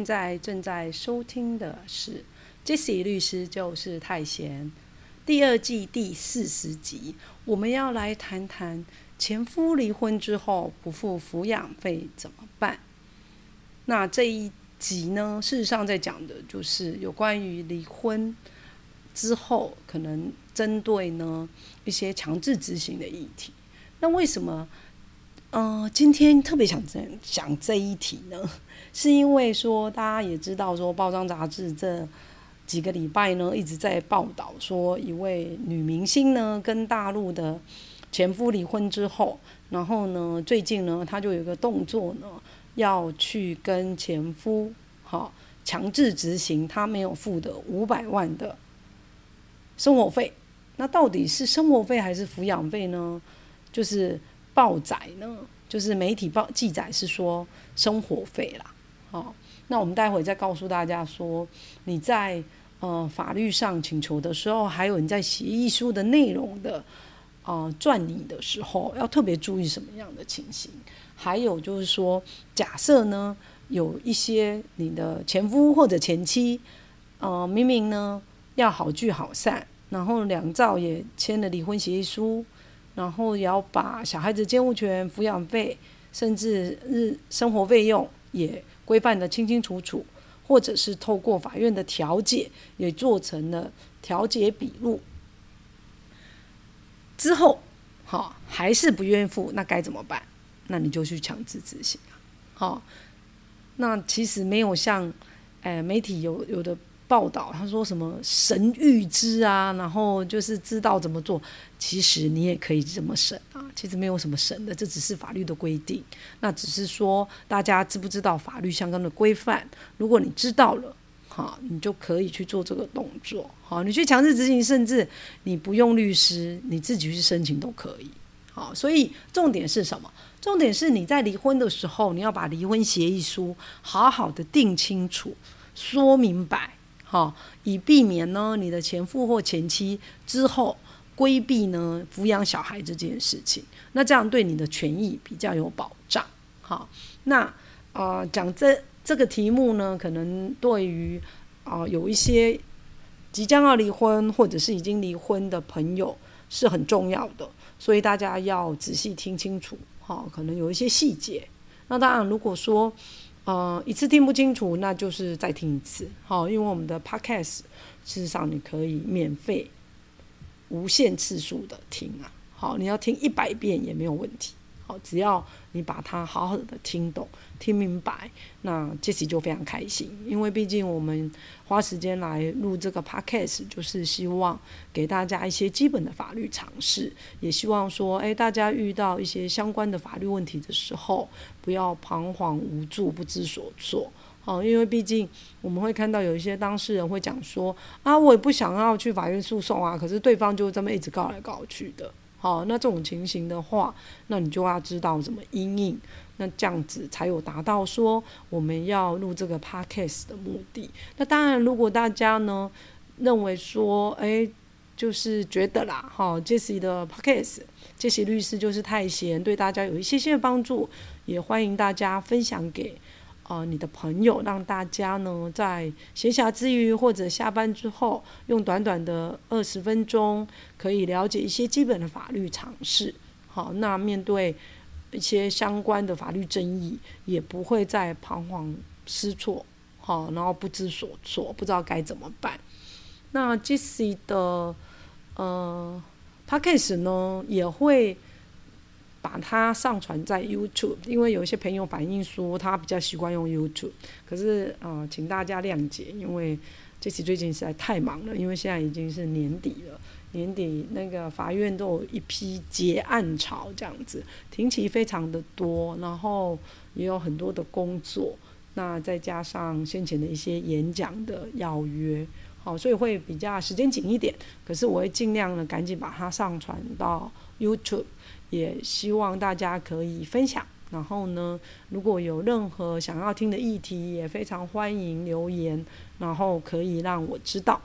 现在正在收听的是《Jesse 律师就是太贤》第二季第四十集，我们要来谈谈前夫离婚之后不付抚养费怎么办。那这一集呢，事实上在讲的就是有关于离婚之后可能针对呢一些强制执行的议题。那为什么？嗯，今天特别想讲这一题呢，是因为说大家也知道说，报章杂志这几个礼拜呢一直在报道说，一位女明星呢跟大陆的前夫离婚之后，然后呢最近呢她就有一个动作呢，要去跟前夫好强制执行他没有付的五百万的生活费。那到底是生活费还是抚养费呢？就是。报载呢，就是媒体报记载是说生活费啦，好，那我们待会再告诉大家说，你在呃法律上请求的时候，还有你在协议书的内容的啊撰拟的时候，要特别注意什么样的情形？还有就是说，假设呢有一些你的前夫或者前妻，呃明明呢要好聚好散，然后两造也签了离婚协议书。然后也要把小孩子监护权、抚养费，甚至日生活费用也规范的清清楚楚，或者是透过法院的调解，也做成了调解笔录。之后，好还是不愿意付，那该怎么办？那你就去强制执行好，那其实没有像，哎，媒体有有的。报道他说什么神预知啊，然后就是知道怎么做。其实你也可以这么审啊，其实没有什么神的，这只是法律的规定。那只是说大家知不知道法律相关的规范？如果你知道了，好，你就可以去做这个动作。好，你去强制执行，甚至你不用律师，你自己去申请都可以。好，所以重点是什么？重点是你在离婚的时候，你要把离婚协议书好好的定清楚，说明白。好，以避免呢你的前夫或前妻之后规避呢抚养小孩这件事情，那这样对你的权益比较有保障。好，那啊讲这这个题目呢，可能对于啊有一些即将要离婚或者是已经离婚的朋友是很重要的，所以大家要仔细听清楚。好，可能有一些细节。那当然，如果说呃，一次听不清楚，那就是再听一次。好，因为我们的 podcast 事实上你可以免费、无限次数的听啊。好，你要听一百遍也没有问题。只要你把它好好的听懂、听明白，那杰西就非常开心。因为毕竟我们花时间来录这个 podcast，就是希望给大家一些基本的法律常识，也希望说，哎，大家遇到一些相关的法律问题的时候，不要彷徨无助、不知所措。好，因为毕竟我们会看到有一些当事人会讲说，啊，我也不想要去法院诉讼啊，可是对方就这么一直告来告去的。好，那这种情形的话，那你就要知道怎么应应，那这样子才有达到说我们要录这个 podcast 的目的。那当然，如果大家呢认为说，哎，就是觉得啦，哈，Jesse 的 podcast，Jesse 律师就是太闲，对大家有一些些帮助，也欢迎大家分享给。啊，你的朋友让大家呢在闲暇之余或者下班之后，用短短的二十分钟，可以了解一些基本的法律常识。好，那面对一些相关的法律争议，也不会再彷徨失措，好，然后不知所措，不知道该怎么办。那 Jesse 的呃 p a c k a g e 呢也会。把它上传在 YouTube，因为有一些朋友反映说他比较习惯用 YouTube，可是呃，请大家谅解，因为这次最近实在太忙了，因为现在已经是年底了，年底那个法院都有一批结案潮这样子，庭期非常的多，然后也有很多的工作，那再加上先前的一些演讲的邀约，好，所以会比较时间紧一点。可是我会尽量的赶紧把它上传到 YouTube，也希望大家可以分享。然后呢，如果有任何想要听的议题，也非常欢迎留言，然后可以让我知道。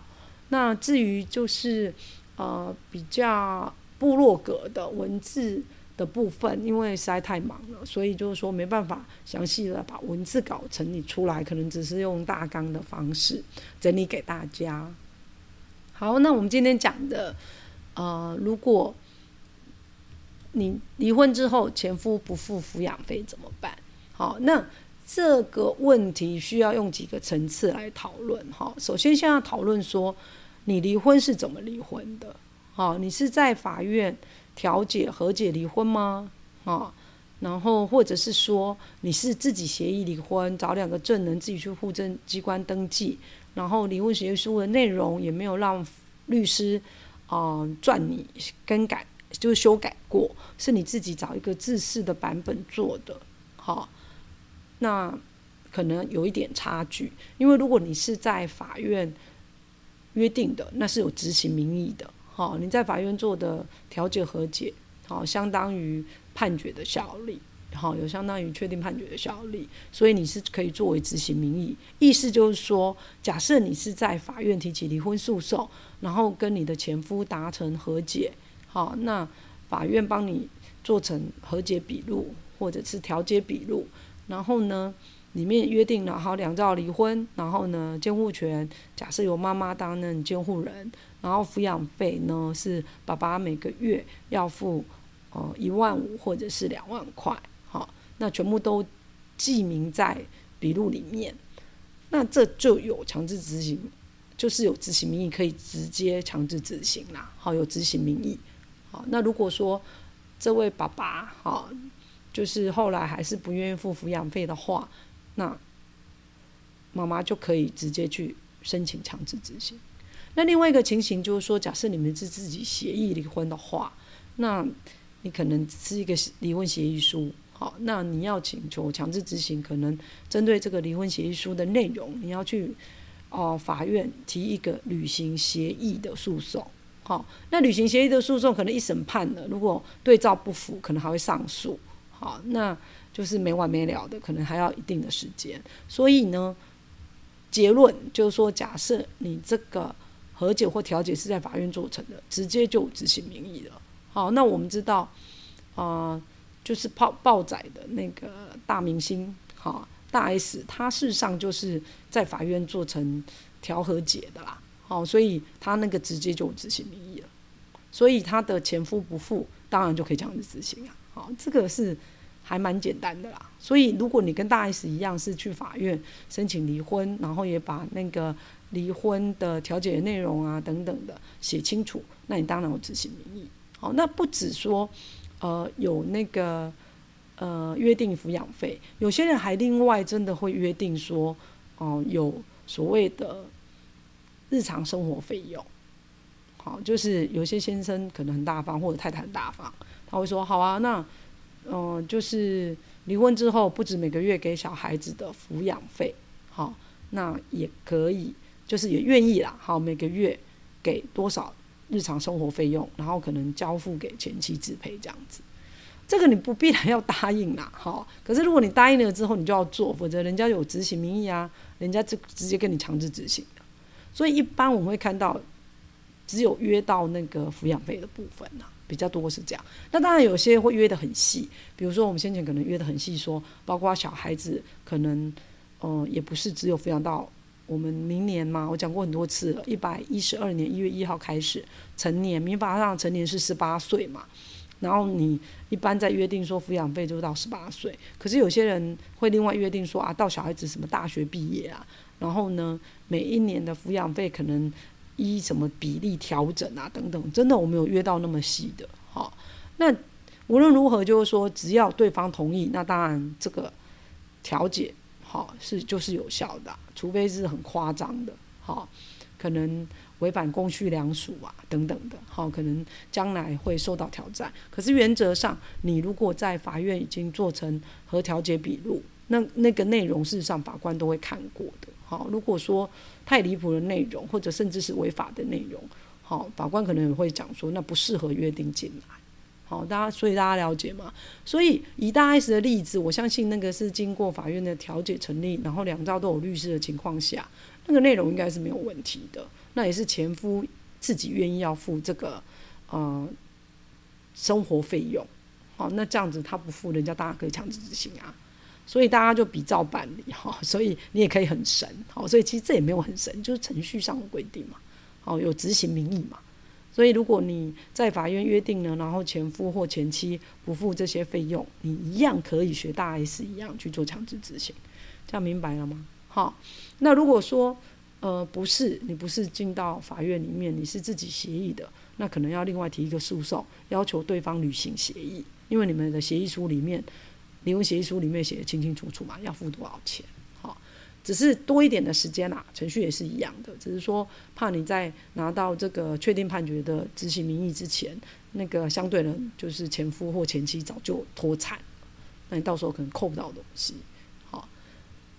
那至于就是呃比较部落格的文字的部分，因为实在太忙了，所以就是说没办法详细的把文字稿整理出来，可能只是用大纲的方式整理给大家。好，那我们今天讲的呃，如果你离婚之后前夫不付抚养费怎么办？好，那这个问题需要用几个层次来讨论。哈，首先先要讨论说。你离婚是怎么离婚的？好，你是在法院调解和解离婚吗？啊，然后或者是说你是自己协议离婚，找两个证人自己去户政机关登记，然后离婚协议书的内容也没有让律师啊撰你更改，就是修改过，是你自己找一个自式的版本做的。好，那可能有一点差距，因为如果你是在法院。约定的那是有执行名义的，好，你在法院做的调解和解，好，相当于判决的效力，好，有相当于确定判决的效力，所以你是可以作为执行名义。意思就是说，假设你是在法院提起离婚诉讼，然后跟你的前夫达成和解，好，那法院帮你做成和解笔录或者是调解笔录，然后呢？里面约定了，好，两造离婚，然后呢，监护权假设由妈妈担任监护人，然后抚养费呢是爸爸每个月要付，呃一万五或者是两万块，好，那全部都记名在笔录里面，那这就有强制执行，就是有执行名义可以直接强制执行啦，好，有执行名义，那如果说这位爸爸，哈，就是后来还是不愿意付抚养费的话。那妈妈就可以直接去申请强制执行。那另外一个情形就是说，假设你们是自己协议离婚的话，那你可能是一个离婚协议书，好，那你要请求强制执行，可能针对这个离婚协议书的内容，你要去哦法院提一个履行协议的诉讼，好，那履行协议的诉讼可能一审判了，如果对照不符，可能还会上诉，好，那。就是没完没了的，可能还要一定的时间。所以呢，结论就是说，假设你这个和解或调解是在法院做成的，直接就执行名义了。好，那我们知道，啊，就是报报载的那个大明星，哈，大 S，他事实上就是在法院做成调和解的啦。好，所以他那个直接就执行名义了。所以他的前夫不付，当然就可以这样子执行啊。好，这个是。还蛮简单的啦，所以如果你跟大 S 一样是去法院申请离婚，然后也把那个离婚的调解内容啊等等的写清楚，那你当然有执行名义。好，那不止说，呃，有那个呃约定抚养费，有些人还另外真的会约定说，哦，有所谓的日常生活费用。好，就是有些先生可能很大方，或者太太很大方，他会说，好啊，那。嗯，就是离婚之后，不止每个月给小孩子的抚养费，好，那也可以，就是也愿意啦，好，每个月给多少日常生活费用，然后可能交付给前妻支配这样子，这个你不必然要答应啦，好，可是如果你答应了之后，你就要做，否则人家有执行名义啊，人家就直接跟你强制执行，所以一般我们会看到，只有约到那个抚养费的部分呐。比较多是这样，那当然有些会约的很细，比如说我们先前可能约的很细，说包括小孩子可能，嗯，也不是只有抚养到我们明年嘛，我讲过很多次了，一百一十二年一月一号开始成年，民法上成年是十八岁嘛，然后你一般在约定说抚养费就到十八岁，可是有些人会另外约定说啊，到小孩子什么大学毕业啊，然后呢，每一年的抚养费可能。依什么比例调整啊？等等，真的我没有约到那么细的。好，那无论如何，就是说，只要对方同意，那当然这个调解好是就是有效的，除非是很夸张的。好，可能违反公序良俗啊等等的，好，可能将来会受到挑战。可是原则上，你如果在法院已经做成和调解笔录，那那个内容事实上法官都会看过的。好，如果说太离谱的内容，或者甚至是违法的内容，好，法官可能也会讲说那不适合约定进来。好，大家所以大家了解吗？所以以大 S 的例子，我相信那个是经过法院的调解成立，然后两造都有律师的情况下，那个内容应该是没有问题的。那也是前夫自己愿意要付这个呃生活费用。好，那这样子他不付，人家当然可以强制执行啊。所以大家就比照办理哈。所以你也可以很神，好，所以其实这也没有很神，就是程序上的规定嘛。好，有执行名义嘛。所以，如果你在法院约定了，然后前夫或前妻不付这些费用，你一样可以学大 S 一样去做强制执行，这样明白了吗？好，那如果说呃不是，你不是进到法院里面，你是自己协议的，那可能要另外提一个诉讼，要求对方履行协议，因为你们的协议书里面，离婚协议书里面写的清清楚楚嘛，要付多少钱。只是多一点的时间啦，程序也是一样的，只是说怕你在拿到这个确定判决的执行名义之前，那个相对人就是前夫或前妻早就脱产，那你到时候可能扣不到东西。好，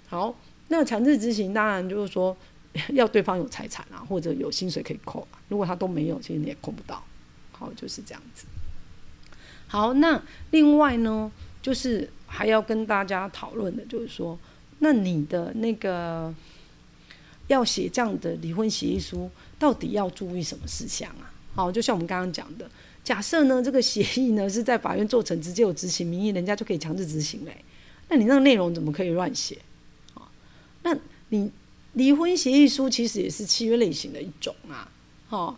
好，那强制执行当然就是说 要对方有财产啊，或者有薪水可以扣啊，如果他都没有，其实你也扣不到。好，就是这样子。好，那另外呢，就是还要跟大家讨论的，就是说。那你的那个要写这样的离婚协议书，到底要注意什么事项啊？好，就像我们刚刚讲的，假设呢这个协议呢是在法院做成，直接有执行名义，人家就可以强制执行嘞。那你那个内容怎么可以乱写？啊，那你离婚协议书其实也是契约类型的一种啊。哦，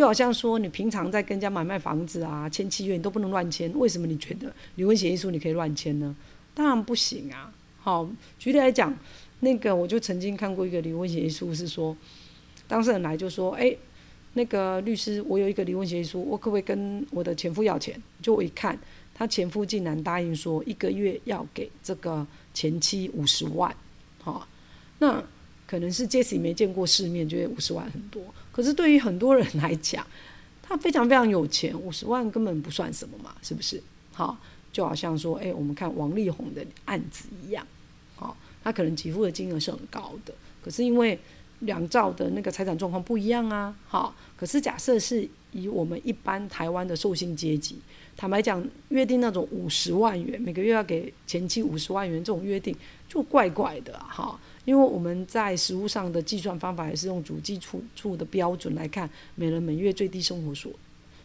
就好像说你平常在跟人家买卖房子啊，签契约你都不能乱签，为什么你觉得离婚协议书你可以乱签呢？当然不行啊。好，举例来讲，那个我就曾经看过一个离婚协议书，是说当事人来就说，哎，那个律师，我有一个离婚协议书，我可不可以跟我的前夫要钱？就我一看，他前夫竟然答应说一个月要给这个前妻五十万，好，那可能是 Jesse 没见过世面，觉得五十万很多，可是对于很多人来讲，他非常非常有钱，五十万根本不算什么嘛，是不是？好。就好像说，哎，我们看王力宏的案子一样，好，他可能给付的金额是很高的，可是因为两兆的那个财产状况不一样啊，好，可是假设是以我们一般台湾的受薪阶级，坦白讲，约定那种五十万元每个月要给前妻五十万元这种约定，就怪怪的哈，因为我们在实物上的计算方法也是用主计处处的标准来看，每人每月最低生活所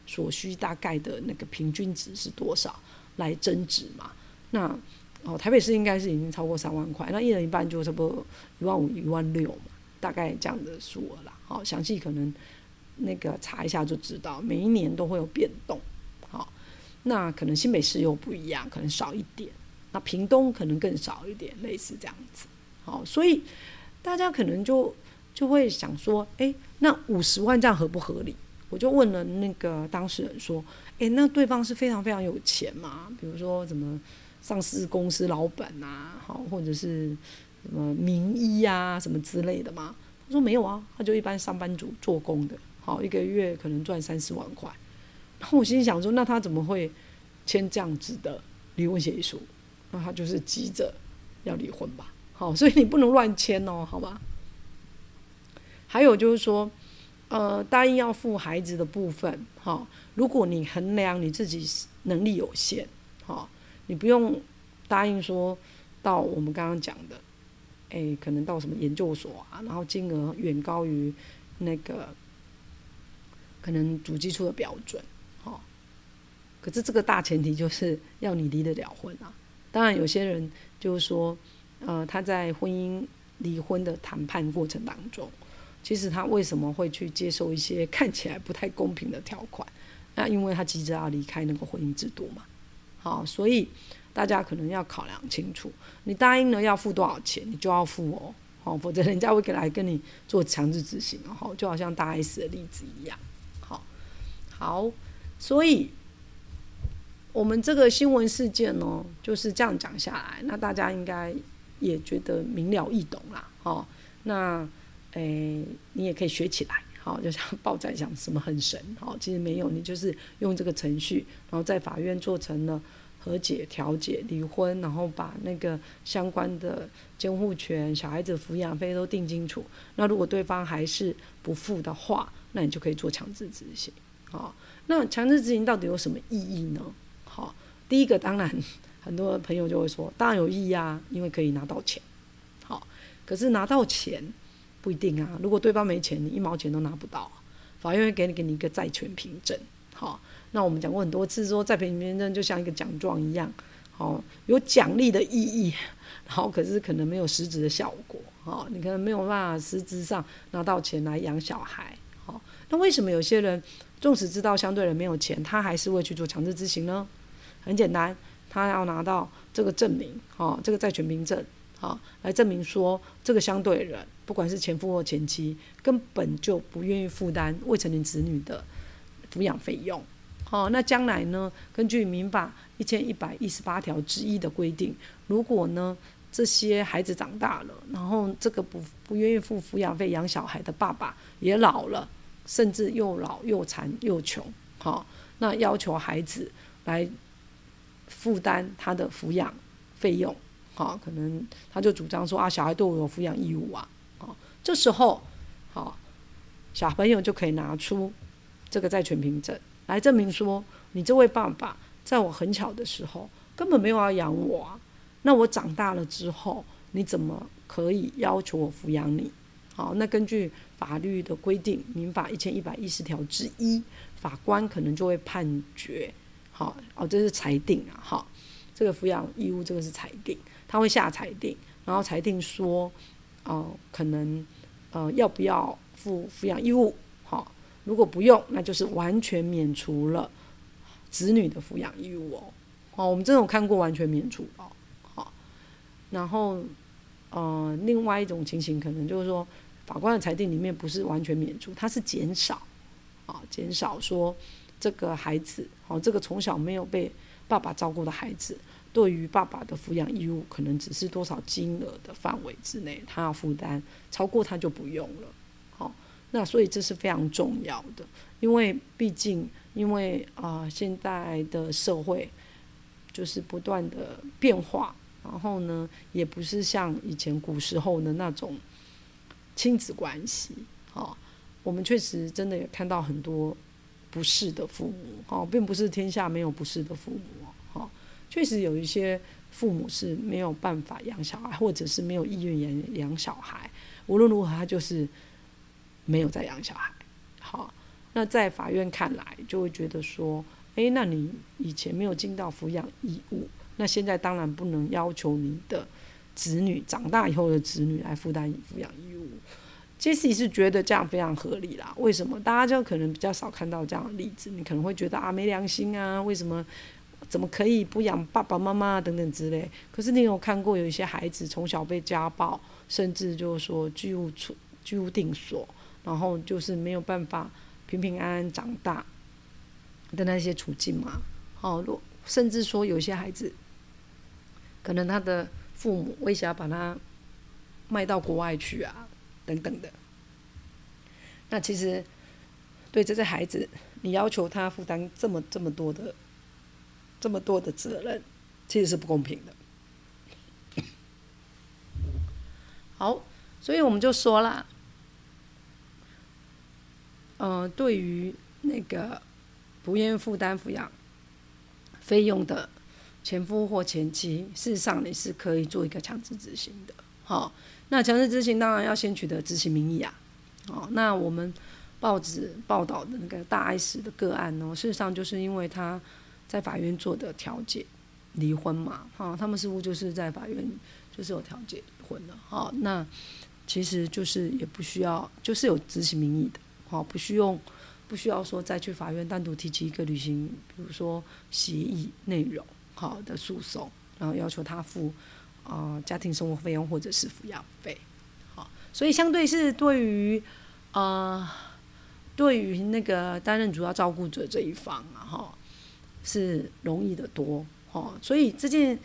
所需大概的那个平均值是多少。来增值嘛？那哦，台北市应该是已经超过三万块，那一人一半就差不多一万五、一万六嘛，大概这样的数额啦。好，详细可能那个查一下就知道，每一年都会有变动。好，那可能新北市又不一样，可能少一点，那屏东可能更少一点，类似这样子。好，所以大家可能就就会想说，哎，那五十万这样合不合理？我就问了那个当事人说。诶，那对方是非常非常有钱嘛？比如说什么上市公司老板呐，好，或者是什么名医啊，什么之类的嘛？他说没有啊，他就一般上班族做工的，好，一个月可能赚三四万块。然后我心想说，那他怎么会签这样子的离婚协议书？那他就是急着要离婚吧？好，所以你不能乱签哦，好吧？还有就是说。呃，答应要付孩子的部分，哈，如果你衡量你自己能力有限，哈，你不用答应说到我们刚刚讲的，哎，可能到什么研究所啊，然后金额远高于那个可能主基础的标准，哈，可是这个大前提就是要你离得了婚啊。当然，有些人就是说，呃，他在婚姻离婚的谈判过程当中。其实他为什么会去接受一些看起来不太公平的条款？那因为他急着要离开那个婚姻制度嘛。好，所以大家可能要考量清楚，你答应了要付多少钱，你就要付哦。好，否则人家会来跟你做强制执行哦。就好像大 S 的例子一样。好，好，所以我们这个新闻事件呢，就是这样讲下来，那大家应该也觉得明了易懂啦。哦，那。诶，你也可以学起来，好，就像 报在讲什么很神，好，其实没有，你就是用这个程序，然后在法院做成了和解、调解、离婚，然后把那个相关的监护权、小孩子抚养费都定清楚。那如果对方还是不付的话，那你就可以做强制执行。好，那强制执行到底有什么意义呢？好，第一个当然很多朋友就会说，当然有意义啊，因为可以拿到钱。好，可是拿到钱。不一定啊，如果对方没钱，你一毛钱都拿不到，法院会给你给你一个债权凭证。好，那我们讲过很多次，说债权凭证就像一个奖状一样，好，有奖励的意义，好，可是可能没有实质的效果。好，你可能没有办法实质上拿到钱来养小孩。好，那为什么有些人纵使知道相对人没有钱，他还是会去做强制执行呢？很简单，他要拿到这个证明，好，这个债权凭证。好，来证明说这个相对人，不管是前夫或前妻，根本就不愿意负担未成年子女的抚养费用。好，那将来呢？根据民法一千一百一十八条之一的规定，如果呢这些孩子长大了，然后这个不不愿意付抚养费养小孩的爸爸也老了，甚至又老又残又穷，好，那要求孩子来负担他的抚养费用。好，可能他就主张说啊，小孩对我有抚养义务啊。好，这时候，好，小朋友就可以拿出这个债权凭证来证明说，你这位爸爸在我很小的时候根本没有要养我啊。那我长大了之后，你怎么可以要求我抚养你？好，那根据法律的规定，民法一千一百一十条之一，法官可能就会判决，好，哦，这是裁定啊，好，这个抚养义务这个是裁定。他会下裁定，然后裁定说，哦，可能，呃，要不要负抚养义务？好，如果不用，那就是完全免除了子女的抚养义务哦。哦，我们真的有看过完全免除哦。好，然后，呃，另外一种情形可能就是说，法官的裁定里面不是完全免除，它是减少，啊，减少说这个孩子，哦，这个从小没有被爸爸照顾的孩子。对于爸爸的抚养义务，可能只是多少金额的范围之内，他要负担，超过他就不用了。好，那所以这是非常重要的，因为毕竟，因为啊，现在的社会就是不断的变化，然后呢，也不是像以前古时候的那种亲子关系。好，我们确实真的也看到很多不是的父母。哦，并不是天下没有不是的父母。哦确实有一些父母是没有办法养小孩，或者是没有意愿养养小孩。无论如何，他就是没有在养小孩。好，那在法院看来，就会觉得说：，诶，那你以前没有尽到抚养义务，那现在当然不能要求你的子女长大以后的子女来负担抚养义务。杰西是觉得这样非常合理啦。为什么？大家就可能比较少看到这样的例子，你可能会觉得啊，没良心啊，为什么？怎么可以不养爸爸妈妈等等之类？可是你有看过有一些孩子从小被家暴，甚至就是说居无处居无定所，然后就是没有办法平平安安长大的那些处境吗？哦，甚至说有些孩子，可能他的父母为啥把他卖到国外去啊，等等的。那其实对这些孩子，你要求他负担这么这么多的。这么多的责任，其实是不公平的。好，所以我们就说了，嗯，对于那个不愿意负担抚养费用的前夫或前妻，事实上你是可以做一个强制执行的。好，那强制执行当然要先取得执行名义啊。哦，那我们报纸报道的那个大 S 的个案呢，事实上就是因为他。在法院做的调解离婚嘛，哈，他们似乎就是在法院就是有调解离婚的，哈，那其实就是也不需要，就是有执行名义的，哈，不需要不需要说再去法院单独提起一个履行，比如说协议内容好的诉讼，然后要求他付啊家庭生活费用或者是抚养费，好，所以相对是对于啊对于那个担任主要照顾者这一方啊，哈。是容易的多，哦，所以这件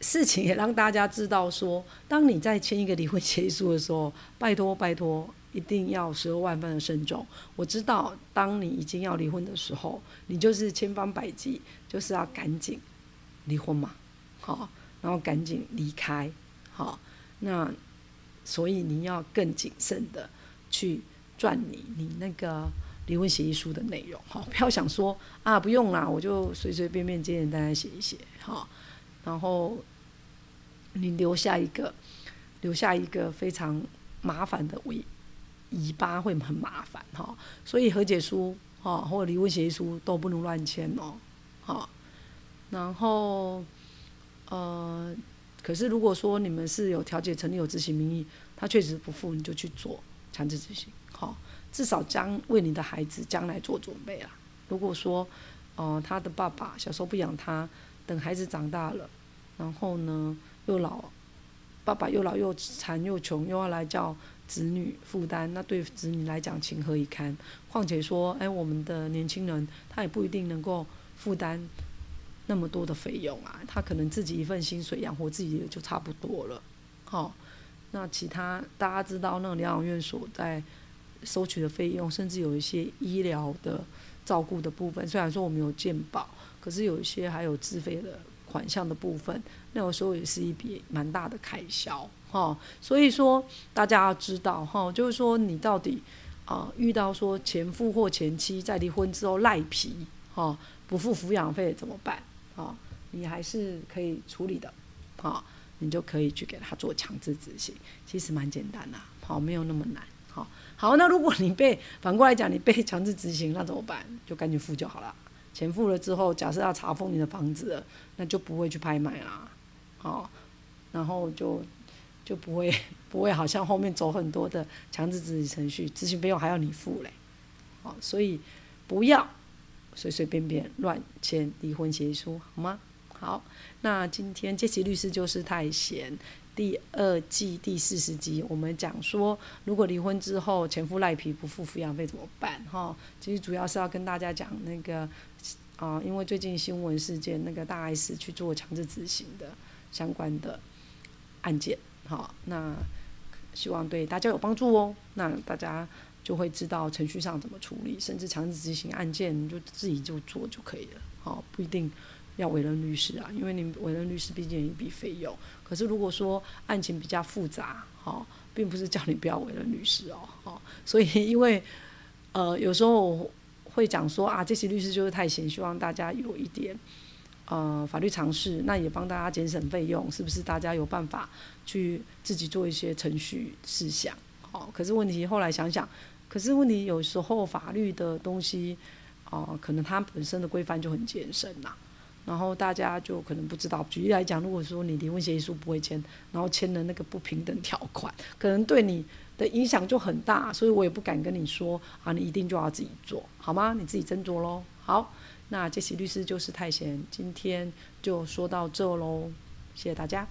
事情也让大家知道说，当你在签一个离婚协议书的时候，拜托拜托，一定要十二万分的慎重。我知道，当你已经要离婚的时候，你就是千方百计，就是要赶紧离婚嘛，好，然后赶紧离开，好，那所以你要更谨慎的去赚你你那个离婚协议书的内容，好，不要想说啊不用啦，我就随随便便简简单单写一写，好，然后你留下一个留下一个非常麻烦的尾尾巴会很麻烦哈，所以和解书哈或者离婚协议书都不能乱签哦，好，然后呃，可是如果说你们是有调解成立有执行名义，他确实不付，你就去做强制执行，好，至少将为你的孩子将来做准备啦。如果说哦他的爸爸小时候不养他，等孩子长大了，然后呢又老，爸爸又老又残又穷，又要来叫。子女负担，那对子女来讲情何以堪？况且说，哎，我们的年轻人他也不一定能够负担那么多的费用啊，他可能自己一份薪水养活自己就差不多了。好，那其他大家知道，那个疗养院所在收取的费用，甚至有一些医疗的照顾的部分，虽然说我们有健保，可是有一些还有自费的款项的部分，那有时候也是一笔蛮大的开销。哦，所以说大家要知道哈，就是说你到底啊遇到说前夫或前妻在离婚之后赖皮哈不付抚养费怎么办啊？你还是可以处理的，好，你就可以去给他做强制执行，其实蛮简单的，好，没有那么难，好，好，那如果你被反过来讲你被强制执行，那怎么办？就赶紧付就好了。钱付了之后，假设要查封你的房子了，那就不会去拍卖啦，好，然后就。就不会不会好像后面走很多的强制执行程序，执行费用还要你付嘞，好，所以不要随随便便乱签离婚协议书，好吗？好，那今天杰奇律师就是太闲第二季第四十集，我们讲说如果离婚之后前夫赖皮不付抚养费怎么办？哈，其实主要是要跟大家讲那个啊，因为最近新闻事件，那个大 S 去做强制执行的相关的案件。好，那希望对大家有帮助哦。那大家就会知道程序上怎么处理，甚至强制执行案件，你就自己就做就可以了。好，不一定要委任律师啊，因为你委任律师毕竟一笔费用。可是如果说案情比较复杂，好，并不是叫你不要委任律师哦。好，所以因为呃有时候会讲说啊，这些律师就是太闲，希望大家有一点。呃，法律常识，那也帮大家节省费用，是不是？大家有办法去自己做一些程序事项，好。可是问题后来想想，可是问题有时候法律的东西，哦，可能它本身的规范就很艰深呐。然后大家就可能不知道。举例来讲，如果说你离婚协议书不会签，然后签了那个不平等条款，可能对你的影响就很大。所以我也不敢跟你说啊，你一定就要自己做好吗？你自己斟酌喽。好。那这些律师就是太闲，今天就说到这喽，谢谢大家。